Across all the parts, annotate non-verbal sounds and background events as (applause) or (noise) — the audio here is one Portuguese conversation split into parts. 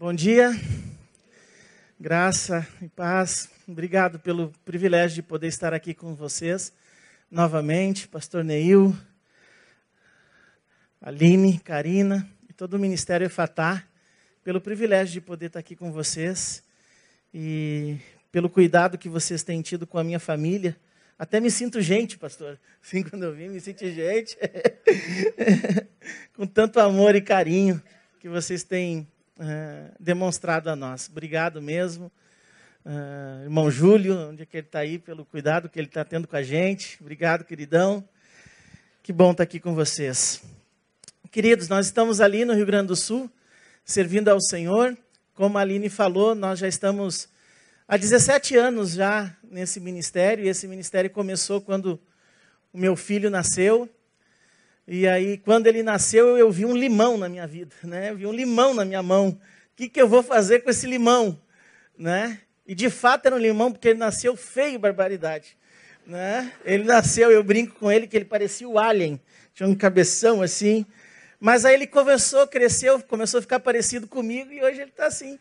Bom dia, graça e paz. Obrigado pelo privilégio de poder estar aqui com vocês novamente, Pastor Neil, Aline, Karina e todo o Ministério Efatá, pelo privilégio de poder estar aqui com vocês e pelo cuidado que vocês têm tido com a minha família. Até me sinto gente, pastor. (laughs) Assim, quando eu vim, me sinto gente. (laughs) com tanto amor e carinho que vocês têm uh, demonstrado a nós. Obrigado mesmo. Uh, irmão Júlio, onde é que ele está aí, pelo cuidado que ele está tendo com a gente. Obrigado, queridão. Que bom estar tá aqui com vocês. Queridos, nós estamos ali no Rio Grande do Sul, servindo ao Senhor. Como a Aline falou, nós já estamos há 17 anos já nesse ministério, e esse ministério começou quando o meu filho nasceu. E aí, quando ele nasceu, eu vi um limão na minha vida, né? Eu vi um limão na minha mão. O que, que eu vou fazer com esse limão, né? E de fato era um limão porque ele nasceu feio, barbaridade, né? Ele nasceu, eu brinco com ele que ele parecia o alien, tinha um cabeção assim. Mas aí ele começou, cresceu, começou a ficar parecido comigo e hoje ele está assim.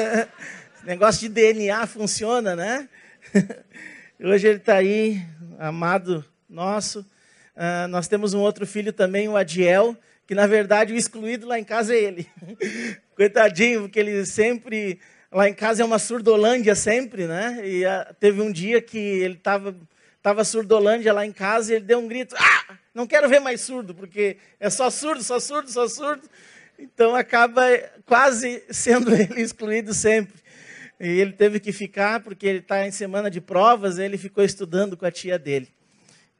(laughs) Negócio de DNA funciona, né? (laughs) hoje ele está aí, amado nosso. Uh, nós temos um outro filho também, o Adiel, que na verdade o excluído lá em casa é ele. (laughs) Coitadinho, porque ele sempre. Lá em casa é uma surdolândia sempre, né? E uh, teve um dia que ele estava tava surdolândia lá em casa e ele deu um grito: Ah, não quero ver mais surdo, porque é só surdo, só surdo, só surdo. Então acaba quase sendo (laughs) ele excluído sempre. E ele teve que ficar, porque ele está em semana de provas, ele ficou estudando com a tia dele.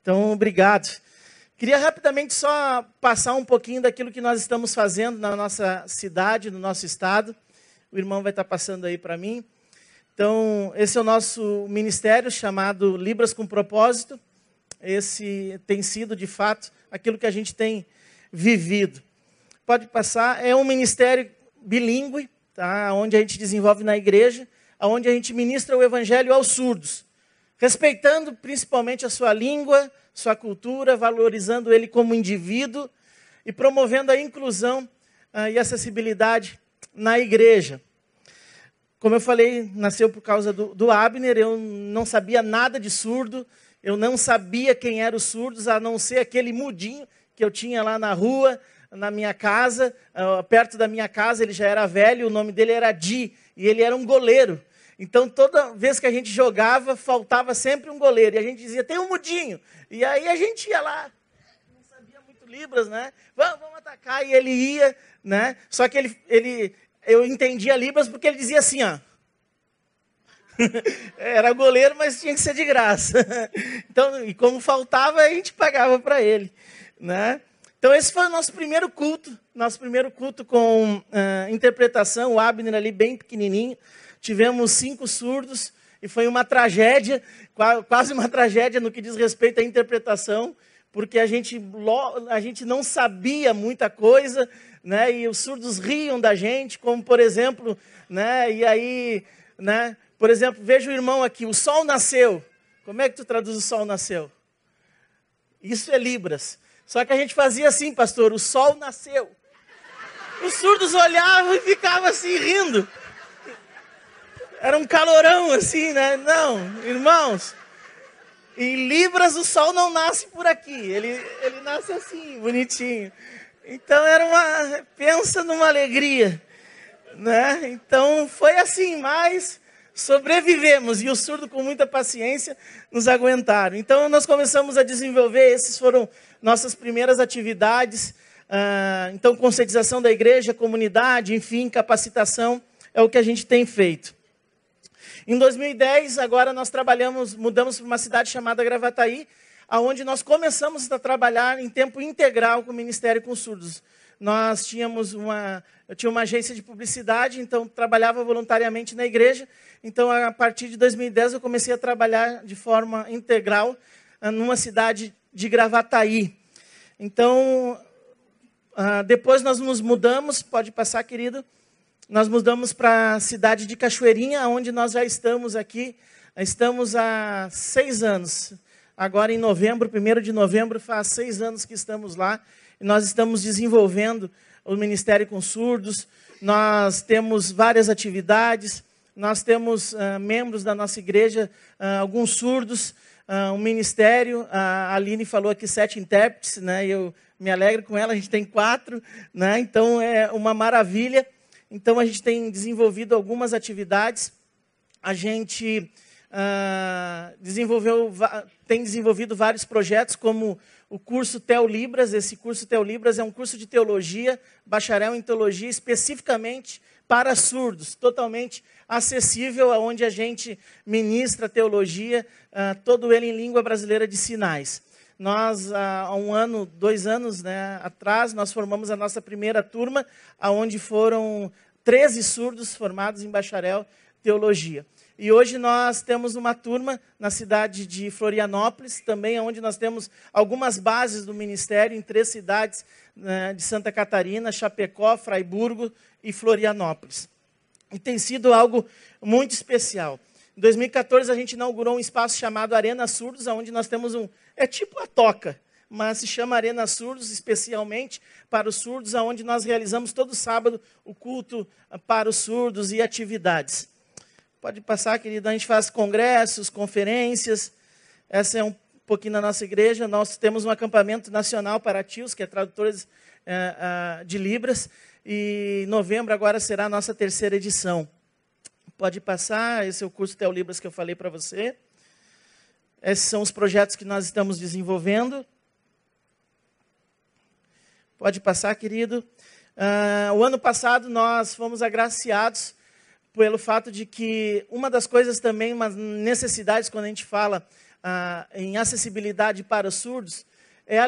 Então, obrigado. Queria rapidamente só passar um pouquinho daquilo que nós estamos fazendo na nossa cidade, no nosso estado. O irmão vai estar passando aí para mim. Então, esse é o nosso ministério chamado Libras com Propósito. Esse tem sido, de fato, aquilo que a gente tem vivido. Pode passar. É um ministério bilíngue, tá? onde a gente desenvolve na igreja, onde a gente ministra o evangelho aos surdos, respeitando principalmente a sua língua, sua cultura, valorizando ele como indivíduo e promovendo a inclusão uh, e acessibilidade na igreja. Como eu falei, nasceu por causa do, do Abner, eu não sabia nada de surdo, eu não sabia quem eram os surdos, a não ser aquele mudinho que eu tinha lá na rua, na minha casa, uh, perto da minha casa, ele já era velho, o nome dele era Di, e ele era um goleiro. Então, toda vez que a gente jogava, faltava sempre um goleiro. E a gente dizia, tem um mudinho. E aí a gente ia lá, não sabia muito Libras, né? Vamos, vamos atacar. E ele ia, né? Só que ele, ele, eu entendia Libras porque ele dizia assim, ó. (laughs) Era goleiro, mas tinha que ser de graça. (laughs) Então, e como faltava, a gente pagava para ele, né? Então, esse foi o nosso primeiro culto, nosso primeiro culto com uh, interpretação, o Abner ali bem pequenininho tivemos cinco surdos e foi uma tragédia, quase uma tragédia no que diz respeito à interpretação, porque a gente, a gente não sabia muita coisa, né? E os surdos riam da gente, como por exemplo, né? E aí, né? Por exemplo, veja o irmão aqui, o sol nasceu. Como é que tu traduz o sol nasceu? Isso é Libras. Só que a gente fazia assim, pastor, o sol nasceu. Os surdos olhavam e ficavam assim rindo. Era um calorão assim, né? Não, irmãos. Em Libras o sol não nasce por aqui. Ele, ele nasce assim, bonitinho. Então era uma. Pensa numa alegria. Né? Então foi assim, mas sobrevivemos e o surdo com muita paciência nos aguentaram. Então nós começamos a desenvolver, esses foram nossas primeiras atividades. Ah, então conscientização da igreja, comunidade, enfim, capacitação é o que a gente tem feito. Em 2010, agora nós trabalhamos, mudamos para uma cidade chamada Gravataí, aonde nós começamos a trabalhar em tempo integral com o Ministério com Surdos. Nós tínhamos uma, eu tinha uma agência de publicidade, então trabalhava voluntariamente na igreja. Então, a partir de 2010, eu comecei a trabalhar de forma integral ah, numa cidade de Gravataí. Então, ah, depois nós nos mudamos, pode passar, querido, nós mudamos para a cidade de Cachoeirinha, onde nós já estamos aqui. Estamos há seis anos. Agora, em novembro, primeiro de novembro, faz seis anos que estamos lá. E nós estamos desenvolvendo o Ministério com Surdos, nós temos várias atividades, nós temos uh, membros da nossa igreja, uh, alguns surdos, uh, um ministério, a Aline falou aqui sete intérpretes, né, eu me alegro com ela, a gente tem quatro, né, então é uma maravilha. Então a gente tem desenvolvido algumas atividades, a gente desenvolveu, tem desenvolvido vários projetos, como o curso Teolibras. Esse curso Teolibras é um curso de teologia, bacharel em teologia, especificamente para surdos, totalmente acessível, aonde a gente ministra teologia, uh, todo ele em língua brasileira de sinais. Nós, há um ano, dois anos né, atrás, nós formamos a nossa primeira turma, aonde foram 13 surdos formados em bacharel teologia. E hoje nós temos uma turma na cidade de Florianópolis, também onde nós temos algumas bases do ministério em três cidades né, de Santa Catarina, Chapecó, Fraiburgo e Florianópolis. E tem sido algo muito especial. Em 2014 a gente inaugurou um espaço chamado Arena Surdos, onde nós temos um é tipo a toca, mas se chama Arena Surdos especialmente para os surdos, onde nós realizamos todo sábado o culto para os surdos e atividades. Pode passar, querida. A gente faz congressos, conferências. Essa é um pouquinho da nossa igreja. Nós temos um acampamento nacional para tios, que é tradutores é, de Libras. E novembro agora será a nossa terceira edição. Pode passar. Esse é o curso Libras que eu falei para você. Esses são os projetos que nós estamos desenvolvendo. Pode passar, querido. Uh, o ano passado nós fomos agraciados pelo fato de que uma das coisas também, umas necessidades quando a gente fala ah, em acessibilidade para os surdos, é a,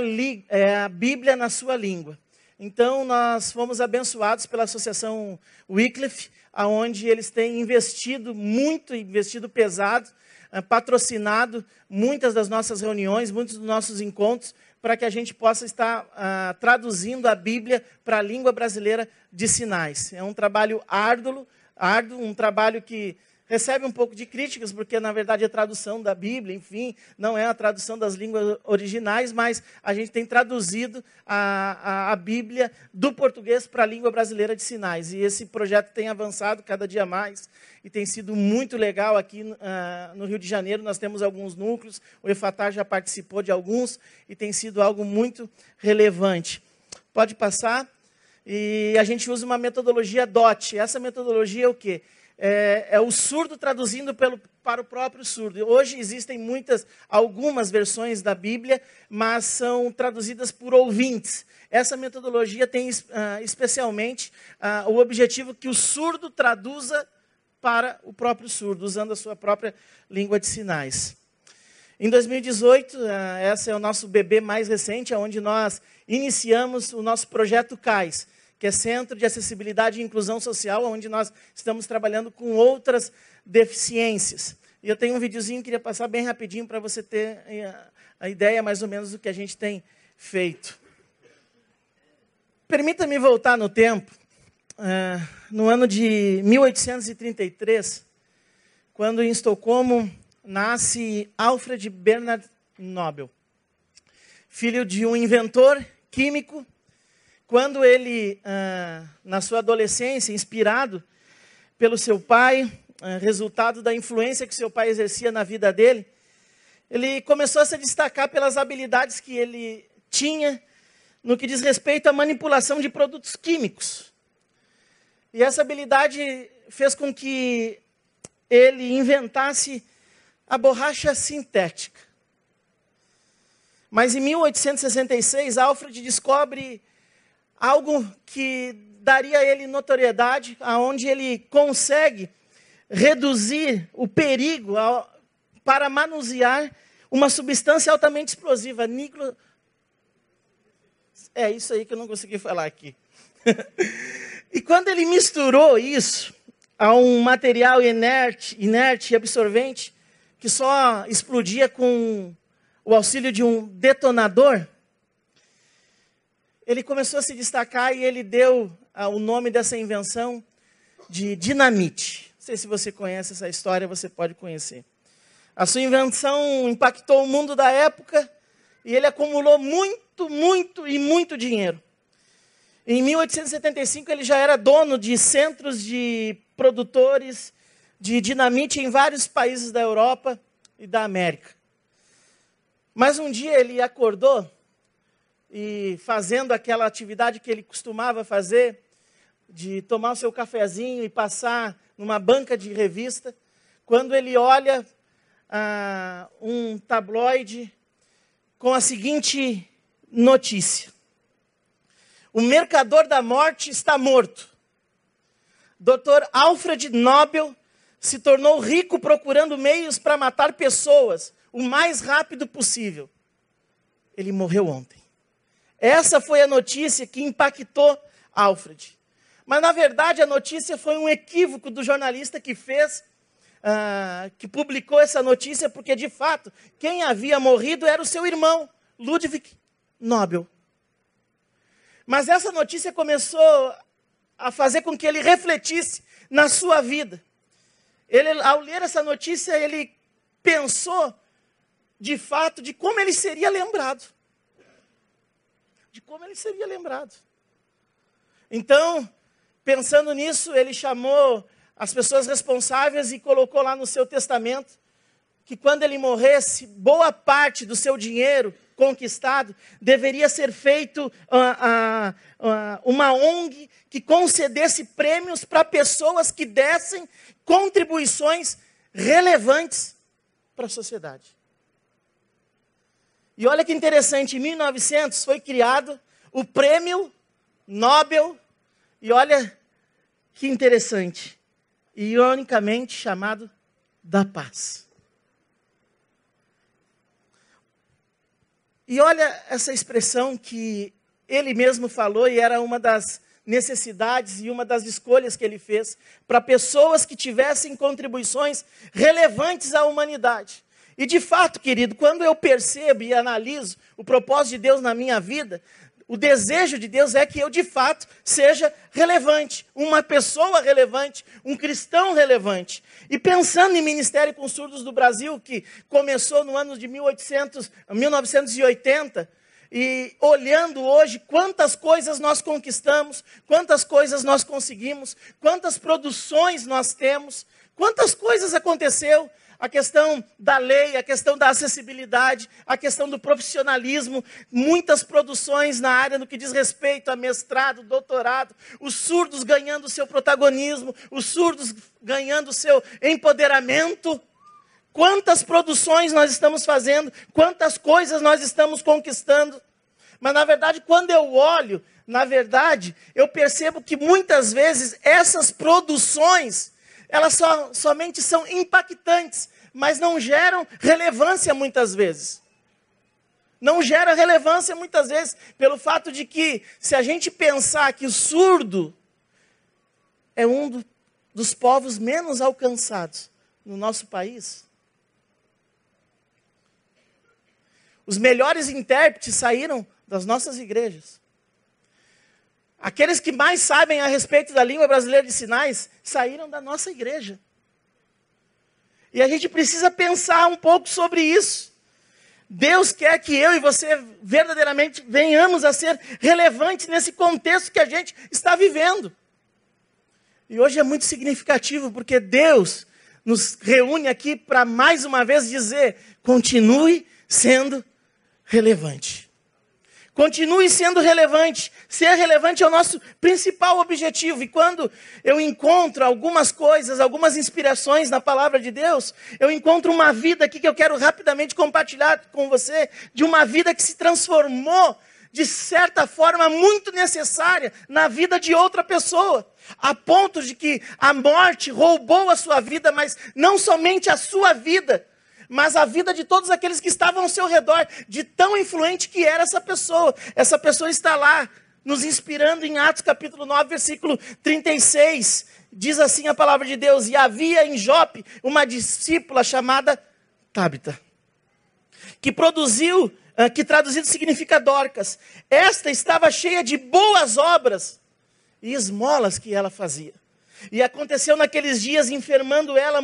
é a, Bíblia na sua língua. Então, nós fomos abençoados pela Associação Wycliffe, aonde eles têm investido muito, investido pesado, ah, patrocinado muitas das nossas reuniões, muitos dos nossos encontros, para que a gente possa estar ah, traduzindo a Bíblia para a língua brasileira de sinais. É um trabalho árduo, árduo, um trabalho que recebe um pouco de críticas, porque na verdade é tradução da Bíblia, enfim, não é a tradução das línguas originais, mas a gente tem traduzido a, a, a Bíblia do português para a língua brasileira de sinais. E esse projeto tem avançado cada dia mais e tem sido muito legal aqui uh, no Rio de Janeiro. Nós temos alguns núcleos, o EFATAR já participou de alguns e tem sido algo muito relevante. Pode passar. E a gente usa uma metodologia DOT. Essa metodologia é o quê? É, é, o surdo traduzindo pelo, para o próprio surdo. Hoje existem muitas, algumas versões da Bíblia, mas são traduzidas por ouvintes. Essa metodologia tem uh, especialmente uh, o objetivo que o surdo traduza para o próprio surdo, usando a sua própria língua de sinais. Em 2018, uh, esse é o nosso bebê mais recente, onde nós iniciamos o nosso projeto CAIS que é Centro de Acessibilidade e Inclusão Social, onde nós estamos trabalhando com outras deficiências. E eu tenho um videozinho que queria passar bem rapidinho para você ter eh, a ideia mais ou menos do que a gente tem feito. Permita-me voltar no tempo, uh, no ano de 1833, quando em Estocolmo nasce Alfred Bernard Nobel, filho de um inventor químico quando ele, ah, na sua adolescência, inspirado pelo seu pai, ah, resultado da influência que seu pai exercia na vida dele, ele começou a se destacar pelas habilidades que ele tinha no que diz respeito à manipulação de produtos químicos. E essa habilidade fez com que ele inventasse a borracha sintética. Mas em 1866, Alfred descobre algo que daria a ele notoriedade, aonde ele consegue reduzir o perigo para manusear uma substância altamente explosiva, niclo... É isso aí que eu não consegui falar aqui. (laughs) e quando ele misturou isso a um material inerte, inerte e absorvente, que só explodia com o auxílio de um detonador, ele começou a se destacar e ele deu ah, o nome dessa invenção de dinamite. Não sei se você conhece essa história, você pode conhecer. A sua invenção impactou o mundo da época e ele acumulou muito, muito e muito dinheiro. Em 1875 ele já era dono de centros de produtores de dinamite em vários países da Europa e da América. Mas um dia ele acordou e fazendo aquela atividade que ele costumava fazer, de tomar o seu cafezinho e passar numa banca de revista, quando ele olha ah, um tabloide com a seguinte notícia: O mercador da morte está morto. Dr. Alfred Nobel se tornou rico procurando meios para matar pessoas o mais rápido possível. Ele morreu ontem. Essa foi a notícia que impactou Alfred. Mas, na verdade, a notícia foi um equívoco do jornalista que fez, uh, que publicou essa notícia, porque, de fato, quem havia morrido era o seu irmão, Ludwig Nobel. Mas essa notícia começou a fazer com que ele refletisse na sua vida. Ele, ao ler essa notícia, ele pensou, de fato, de como ele seria lembrado. De como ele seria lembrado. Então, Pensando nisso, ele chamou as pessoas responsáveis e colocou lá no seu testamento que quando ele morresse, boa parte do seu dinheiro conquistado deveria ser feito uh, uh, uma ONG que concedesse prêmios para pessoas que dessem contribuições relevantes para a sociedade. E olha que interessante, em 1900 foi criado o Prêmio Nobel, e olha que interessante. Ironicamente chamado da paz. E olha essa expressão que ele mesmo falou e era uma das necessidades e uma das escolhas que ele fez para pessoas que tivessem contribuições relevantes à humanidade. E de fato, querido, quando eu percebo e analiso o propósito de Deus na minha vida, o desejo de Deus é que eu, de fato, seja relevante, uma pessoa relevante, um cristão relevante. E pensando em Ministério com Surdos do Brasil, que começou no ano de 1800, 1980, e olhando hoje quantas coisas nós conquistamos, quantas coisas nós conseguimos, quantas produções nós temos, quantas coisas aconteceu, a questão da lei, a questão da acessibilidade, a questão do profissionalismo, muitas produções na área no que diz respeito a mestrado, doutorado, os surdos ganhando seu protagonismo, os surdos ganhando seu empoderamento. Quantas produções nós estamos fazendo, quantas coisas nós estamos conquistando. Mas na verdade, quando eu olho, na verdade, eu percebo que muitas vezes essas produções elas só, somente são impactantes, mas não geram relevância muitas vezes. Não gera relevância muitas vezes pelo fato de que, se a gente pensar que o surdo é um do, dos povos menos alcançados no nosso país, os melhores intérpretes saíram das nossas igrejas. Aqueles que mais sabem a respeito da língua brasileira de sinais saíram da nossa igreja. E a gente precisa pensar um pouco sobre isso. Deus quer que eu e você verdadeiramente venhamos a ser relevantes nesse contexto que a gente está vivendo. E hoje é muito significativo porque Deus nos reúne aqui para mais uma vez dizer: continue sendo relevante. Continue sendo relevante. Ser relevante é o nosso principal objetivo. E quando eu encontro algumas coisas, algumas inspirações na palavra de Deus, eu encontro uma vida aqui que eu quero rapidamente compartilhar com você, de uma vida que se transformou de certa forma muito necessária na vida de outra pessoa, a ponto de que a morte roubou a sua vida, mas não somente a sua vida, mas a vida de todos aqueles que estavam ao seu redor, de tão influente que era essa pessoa. Essa pessoa está lá, nos inspirando em Atos capítulo 9, versículo 36. Diz assim a palavra de Deus: E havia em Jope uma discípula chamada Tábita, que produziu, ah, que traduzido significa Dorcas. Esta estava cheia de boas obras e esmolas que ela fazia. E aconteceu naqueles dias, enfermando ela,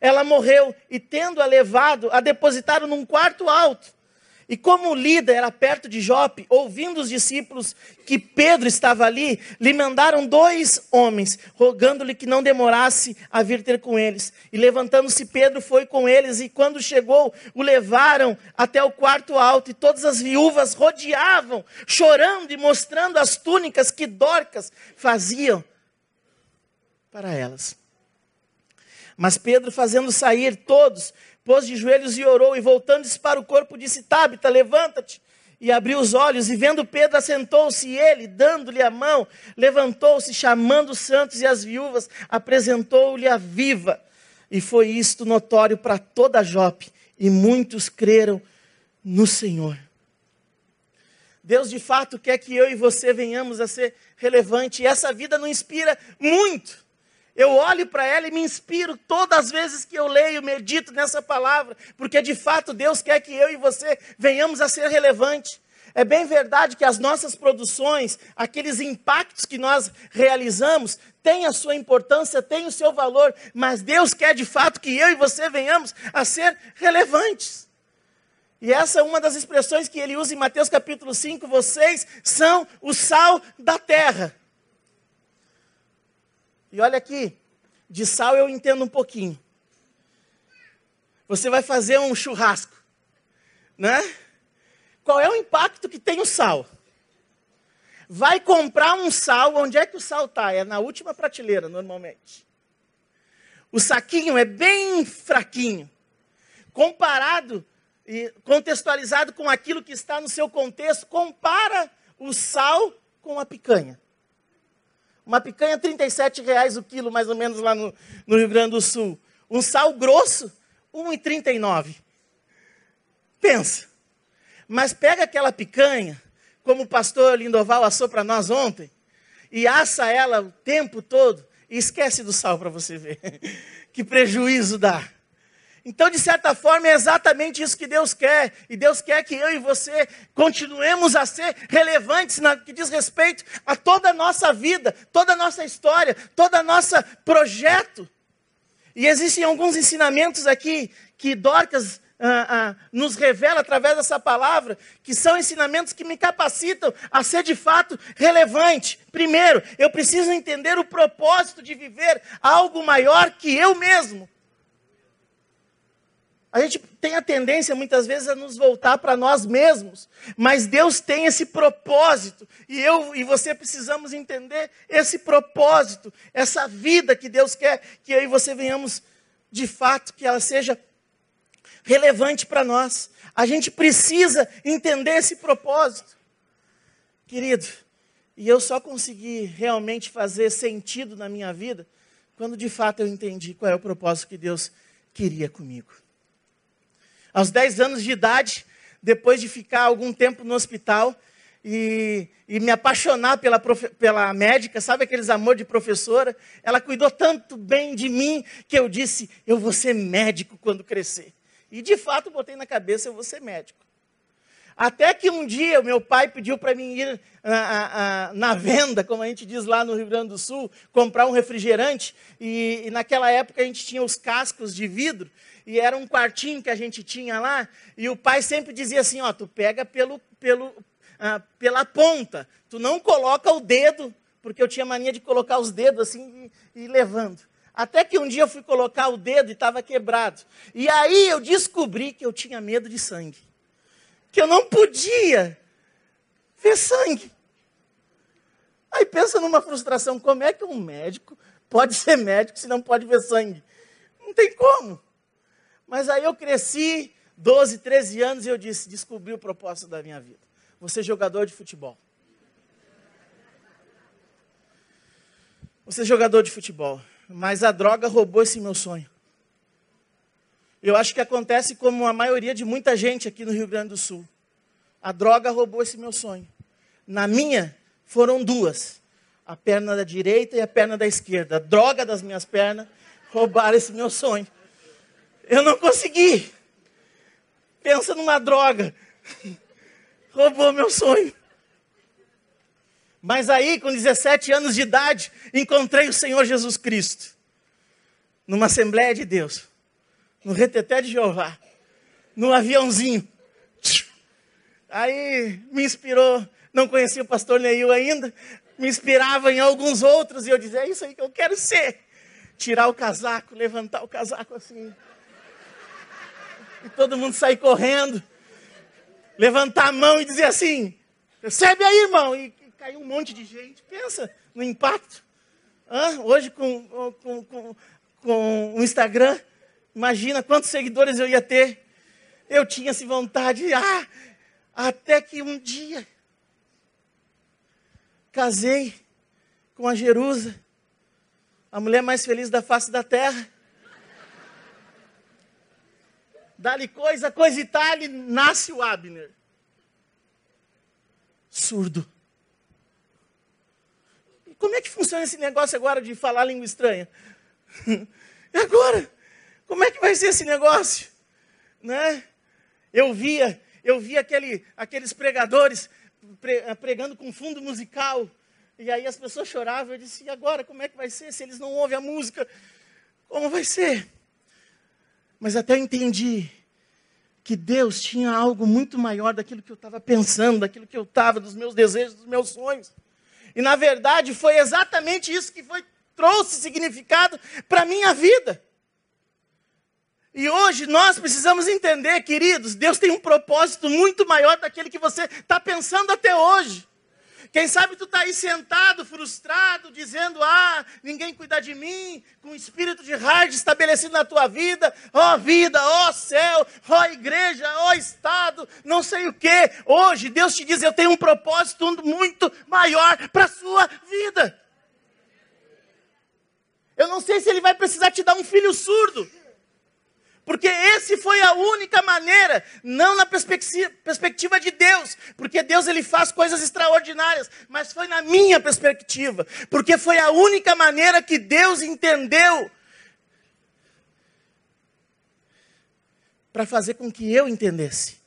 ela morreu, e tendo-a levado, a depositaram num quarto alto. E como Lida era perto de Jope, ouvindo os discípulos que Pedro estava ali, lhe mandaram dois homens, rogando-lhe que não demorasse a vir ter com eles. E levantando-se Pedro foi com eles, e quando chegou, o levaram até o quarto alto, e todas as viúvas rodeavam, chorando e mostrando as túnicas que Dorcas faziam para elas. Mas Pedro, fazendo sair todos, pôs de joelhos e orou, e voltando-se para o corpo, disse: Tábita, levanta-te. E abriu os olhos, e vendo Pedro, assentou-se, e ele, dando-lhe a mão, levantou-se, chamando os santos e as viúvas, apresentou-lhe a viva. E foi isto notório para toda Jope, e muitos creram no Senhor. Deus de fato quer que eu e você venhamos a ser relevante, e essa vida não inspira muito. Eu olho para ela e me inspiro todas as vezes que eu leio, medito nessa palavra, porque de fato Deus quer que eu e você venhamos a ser relevantes. É bem verdade que as nossas produções, aqueles impactos que nós realizamos, têm a sua importância, têm o seu valor, mas Deus quer de fato que eu e você venhamos a ser relevantes. E essa é uma das expressões que ele usa em Mateus capítulo 5: vocês são o sal da terra. E olha aqui, de sal eu entendo um pouquinho. Você vai fazer um churrasco, né? Qual é o impacto que tem o sal? Vai comprar um sal, onde é que o sal está? É na última prateleira, normalmente. O saquinho é bem fraquinho. Comparado e contextualizado com aquilo que está no seu contexto, compara o sal com a picanha. Uma picanha, 37 reais o quilo, mais ou menos, lá no, no Rio Grande do Sul. Um sal grosso, 1,39. Pensa. Mas pega aquela picanha, como o pastor Lindoval assou para nós ontem, e assa ela o tempo todo, e esquece do sal para você ver. (laughs) que prejuízo dá. Então, de certa forma, é exatamente isso que Deus quer. E Deus quer que eu e você continuemos a ser relevantes no que diz respeito a toda a nossa vida, toda a nossa história, todo o nosso projeto. E existem alguns ensinamentos aqui que Dorcas ah, ah, nos revela através dessa palavra, que são ensinamentos que me capacitam a ser de fato relevante. Primeiro, eu preciso entender o propósito de viver algo maior que eu mesmo. A gente tem a tendência muitas vezes a nos voltar para nós mesmos, mas Deus tem esse propósito, e eu e você precisamos entender esse propósito, essa vida que Deus quer que eu e você venhamos de fato que ela seja relevante para nós. A gente precisa entender esse propósito. Querido, e eu só consegui realmente fazer sentido na minha vida quando de fato eu entendi qual é o propósito que Deus queria comigo. Aos 10 anos de idade, depois de ficar algum tempo no hospital e, e me apaixonar pela, pela médica, sabe aqueles amor de professora? Ela cuidou tanto bem de mim que eu disse: eu vou ser médico quando crescer. E de fato botei na cabeça: eu vou ser médico. Até que um dia o meu pai pediu para mim ir na, na, venda, como a gente diz lá no Rio Grande do Sul, comprar um refrigerante. E, e, naquela época a gente tinha os cascos de vidro e era um quartinho que a gente tinha lá, e o pai sempre dizia assim, ó, tu pega pelo, pelo, ah, pela ponta, tu não coloca o dedo, porque eu tinha mania de colocar os dedos assim e, e levando. Até que um dia eu fui colocar o dedo e estava quebrado. E aí eu descobri que eu tinha medo de sangue. Que eu não podia ver sangue. Aí pensa numa frustração, como é que um médico pode (laughs) ser médico se não pode ver sangue? Não tem como. Mas aí eu cresci, 12, 13 anos, e eu disse: descobri o propósito da minha vida. Vou ser jogador de futebol. Vou ser jogador de futebol. Mas a droga roubou esse meu sonho. Eu acho que acontece como a maioria de muita gente aqui no Rio Grande do Sul. A droga roubou esse meu sonho. Na minha, foram duas: a perna da direita e a perna da esquerda. A droga das minhas pernas roubaram esse meu sonho. Eu não consegui. Pensa numa droga. (laughs) Roubou meu sonho. Mas aí, com 17 anos de idade, encontrei o Senhor Jesus Cristo. Numa Assembleia de Deus. No reteté de Jeová. Num aviãozinho. Aí me inspirou, não conhecia o pastor Neil ainda, me inspirava em alguns outros e eu dizia: é isso aí que eu quero ser. Tirar o casaco, levantar o casaco assim. E todo mundo sair correndo. Levantar a mão e dizer assim: recebe aí, irmão. E, e caiu um monte de gente. Pensa no impacto. Hã? Hoje com, com, com, com o Instagram, imagina quantos seguidores eu ia ter. Eu tinha essa vontade. Ah, até que um dia casei com a Jerusa, a mulher mais feliz da face da terra. Dali coisa, coisa e tal, nasce o Abner. Surdo. Como é que funciona esse negócio agora de falar língua estranha? (laughs) E agora? Como é que vai ser esse negócio? Né? Eu via, eu via aquele, aqueles pregadores eh, pregando com fundo musical. E aí as pessoas choravam. Eu disse: e agora como é que vai ser? Se eles não ouvem a música, como vai ser? Mas até eu entendi que Deus tinha algo muito maior daquilo que eu estava pensando, daquilo que eu estava, dos meus desejos, dos meus sonhos. E na verdade foi exatamente isso que foi, trouxe significado para a minha vida. E hoje nós precisamos entender, queridos, Deus tem um propósito muito maior daquele que você está pensando até hoje. Quem sabe tu está aí sentado, frustrado, dizendo: Ah, ninguém cuida de mim, com um espírito de hard estabelecido na tua vida, ó oh, vida, ó oh, céu, ó oh, igreja, ó Estado, não sei o que. Hoje Deus te diz: Eu tenho um propósito muito maior para a sua vida. Eu não sei se Ele vai precisar te dar um filho surdo. Porque esse foi a única maneira, não na perspectiva de Deus, porque Deus ele faz coisas extraordinárias, mas foi na minha perspectiva, porque foi a única maneira que Deus entendeu para fazer com que eu entendesse.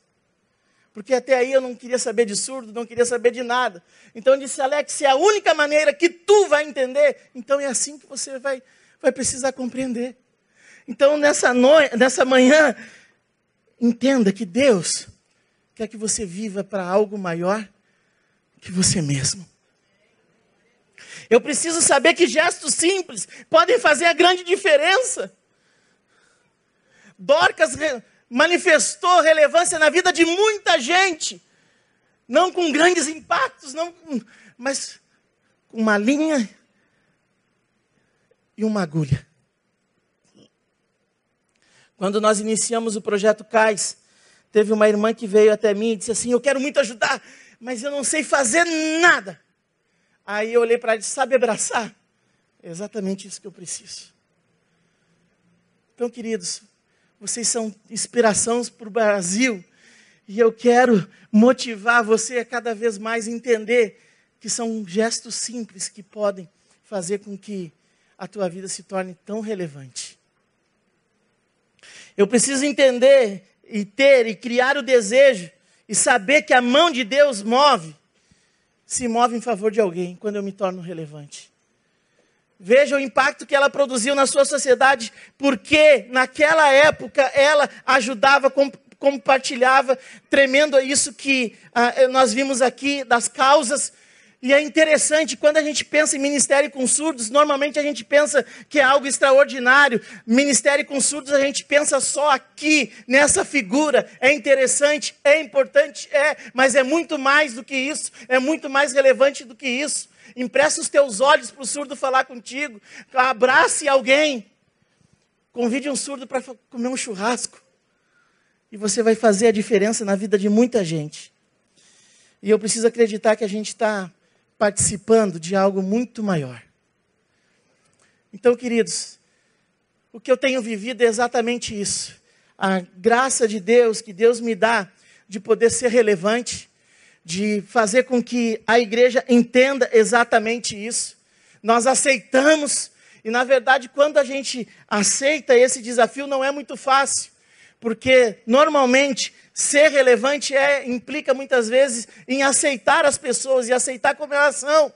Porque até aí eu não queria saber de surdo, não queria saber de nada. Então eu disse, Alex, se é a única maneira que tu vai entender, então é assim que você vai, vai precisar compreender. Então, nessa, noite, nessa manhã, entenda que Deus quer que você viva para algo maior que você mesmo. Eu preciso saber que gestos simples podem fazer a grande diferença. Dorcas manifestou relevância na vida de muita gente, não com grandes impactos, não, mas com uma linha e uma agulha. Quando nós iniciamos o projeto CAIS, teve uma irmã que veio até mim e disse assim: Eu quero muito ajudar, mas eu não sei fazer nada. Aí eu olhei para ela e disse: Sabe abraçar? É exatamente isso que eu preciso. Então, queridos, vocês são inspiração para o Brasil. E eu quero motivar você a cada vez mais entender que são gestos simples que podem fazer com que a tua vida se torne tão relevante. Eu preciso entender e ter e criar o desejo e saber que a mão de Deus move, se move em favor de alguém quando eu me torno relevante. Veja o impacto que ela produziu na sua sociedade, porque naquela época ela ajudava, compartilhava, tremendo isso que ah, nós vimos aqui das causas e é interessante, quando a gente pensa em ministério com surdos, normalmente a gente pensa que é algo extraordinário. Ministério com surdos, a gente pensa só aqui, nessa figura. É interessante, é importante, é, mas é muito mais do que isso, é muito mais relevante do que isso. Empresta os teus olhos para o surdo falar contigo, abrace alguém, convide um surdo para comer um churrasco, e você vai fazer a diferença na vida de muita gente. E eu preciso acreditar que a gente está participando de algo muito maior. Então, queridos, o que eu tenho vivido é exatamente isso. A graça de Deus que Deus me dá de poder ser relevante, de fazer com que a igreja entenda exatamente isso. Nós aceitamos, e na verdade, quando a gente aceita esse desafio, não é muito fácil, porque normalmente Ser relevante é, implica muitas vezes em aceitar as pessoas e aceitar como elas são.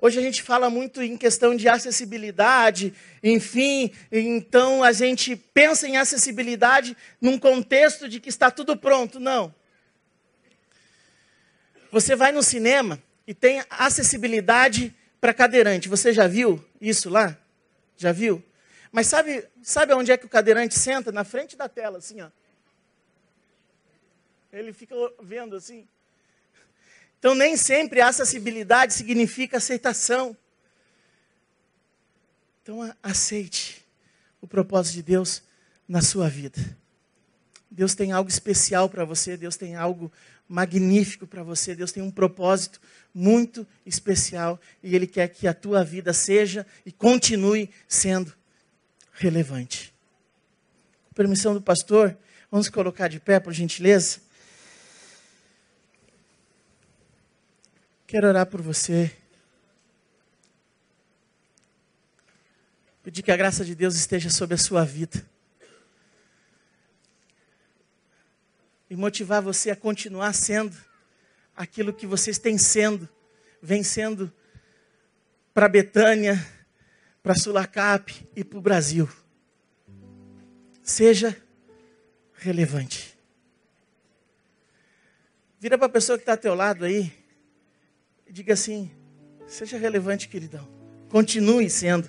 Hoje a gente fala muito em questão de acessibilidade, enfim, então a gente pensa em acessibilidade num contexto de que está tudo pronto. Não. Você vai no cinema e tem acessibilidade para cadeirante. Você já viu isso lá? Já viu? Mas sabe, sabe onde é que o cadeirante senta? Na frente da tela, assim, ó. Ele fica vendo assim. Então, nem sempre acessibilidade significa aceitação. Então, aceite o propósito de Deus na sua vida. Deus tem algo especial para você, Deus tem algo magnífico para você, Deus tem um propósito muito especial e Ele quer que a tua vida seja e continue sendo relevante. Com permissão do pastor, vamos colocar de pé, por gentileza. Quero orar por você. Pedir que a graça de Deus esteja sobre a sua vida. E motivar você a continuar sendo aquilo que vocês têm sendo, vem sendo para Betânia, para Sulacap e para o Brasil. Seja relevante. Vira para a pessoa que está ao teu lado aí e diga assim: seja relevante, queridão. Continue sendo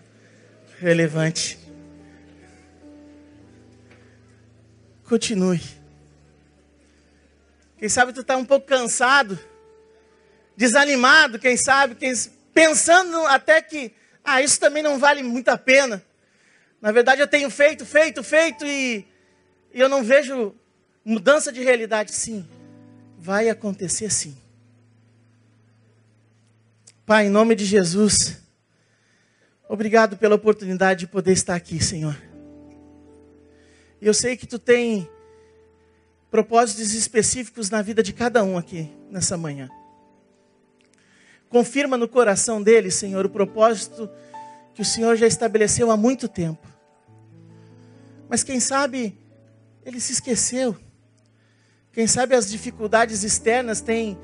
relevante. Continue. Quem sabe tu está um pouco cansado, desanimado, quem sabe, quem, pensando até que, ah, isso também não vale muito a pena. Na verdade, eu tenho feito, feito, feito e, e eu não vejo mudança de realidade. Sim, vai acontecer sim. Pai, em nome de Jesus, obrigado pela oportunidade de poder estar aqui, Senhor. Eu sei que tu tem propósitos específicos na vida de cada um aqui nessa manhã. Confirma no coração deles, Senhor, o propósito que o Senhor já estabeleceu há muito tempo. Mas quem sabe ele se esqueceu. Quem sabe as dificuldades externas têm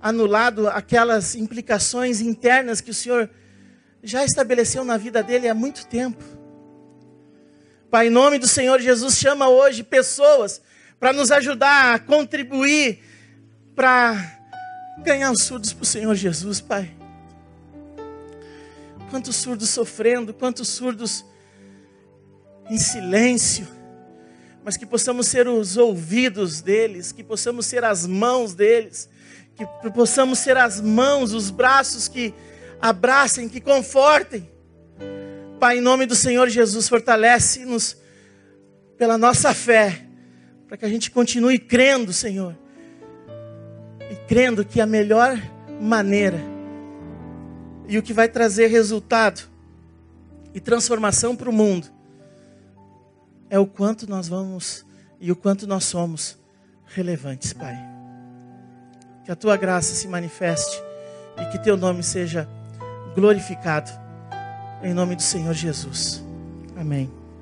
anulado aquelas implicações internas que o Senhor já estabeleceu na vida dele há muito tempo. Pai, em nome do Senhor Jesus, chama hoje pessoas para nos ajudar a contribuir para ganhar os surdos para o Senhor Jesus, Pai. Quantos surdos sofrendo, quantos surdos em silêncio, mas que possamos ser os ouvidos deles, que possamos ser as mãos deles, que possamos ser as mãos, os braços que abracem, que confortem. Pai, em nome do Senhor Jesus, fortalece-nos pela nossa fé, para que a gente continue crendo, Senhor, crendo que a melhor maneira e o que vai trazer resultado e transformação para o mundo é o quanto nós vamos e o quanto nós somos relevantes, Pai. Que a tua graça se manifeste e que teu nome seja glorificado. Em nome do Senhor Jesus. Amém.